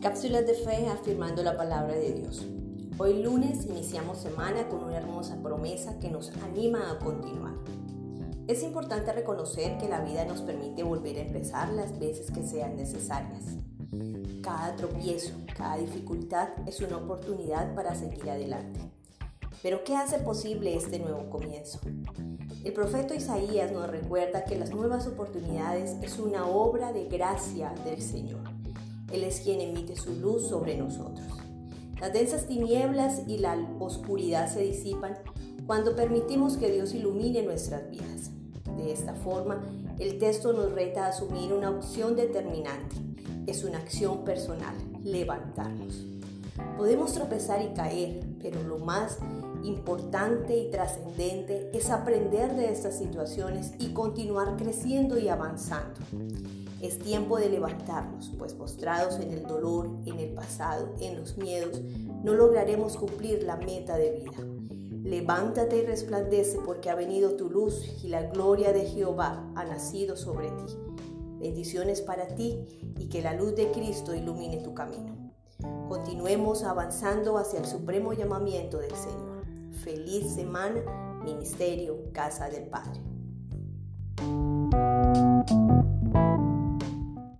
Cápsulas de fe afirmando la palabra de Dios. Hoy lunes iniciamos semana con una hermosa promesa que nos anima a continuar. Es importante reconocer que la vida nos permite volver a empezar las veces que sean necesarias. Cada tropiezo, cada dificultad es una oportunidad para seguir adelante. Pero ¿qué hace posible este nuevo comienzo? El profeta Isaías nos recuerda que las nuevas oportunidades es una obra de gracia del Señor. Él es quien emite su luz sobre nosotros. Las densas tinieblas y la oscuridad se disipan cuando permitimos que Dios ilumine nuestras vidas. De esta forma, el texto nos reta a asumir una opción determinante. Es una acción personal, levantarnos. Podemos tropezar y caer, pero lo más importante y trascendente es aprender de estas situaciones y continuar creciendo y avanzando. Es tiempo de levantarnos, pues postrados en el dolor, en el pasado, en los miedos, no lograremos cumplir la meta de vida. Levántate y resplandece porque ha venido tu luz y la gloria de Jehová ha nacido sobre ti. Bendiciones para ti y que la luz de Cristo ilumine tu camino. Continuemos avanzando hacia el supremo llamamiento del Señor. Feliz semana, Ministerio Casa del Padre.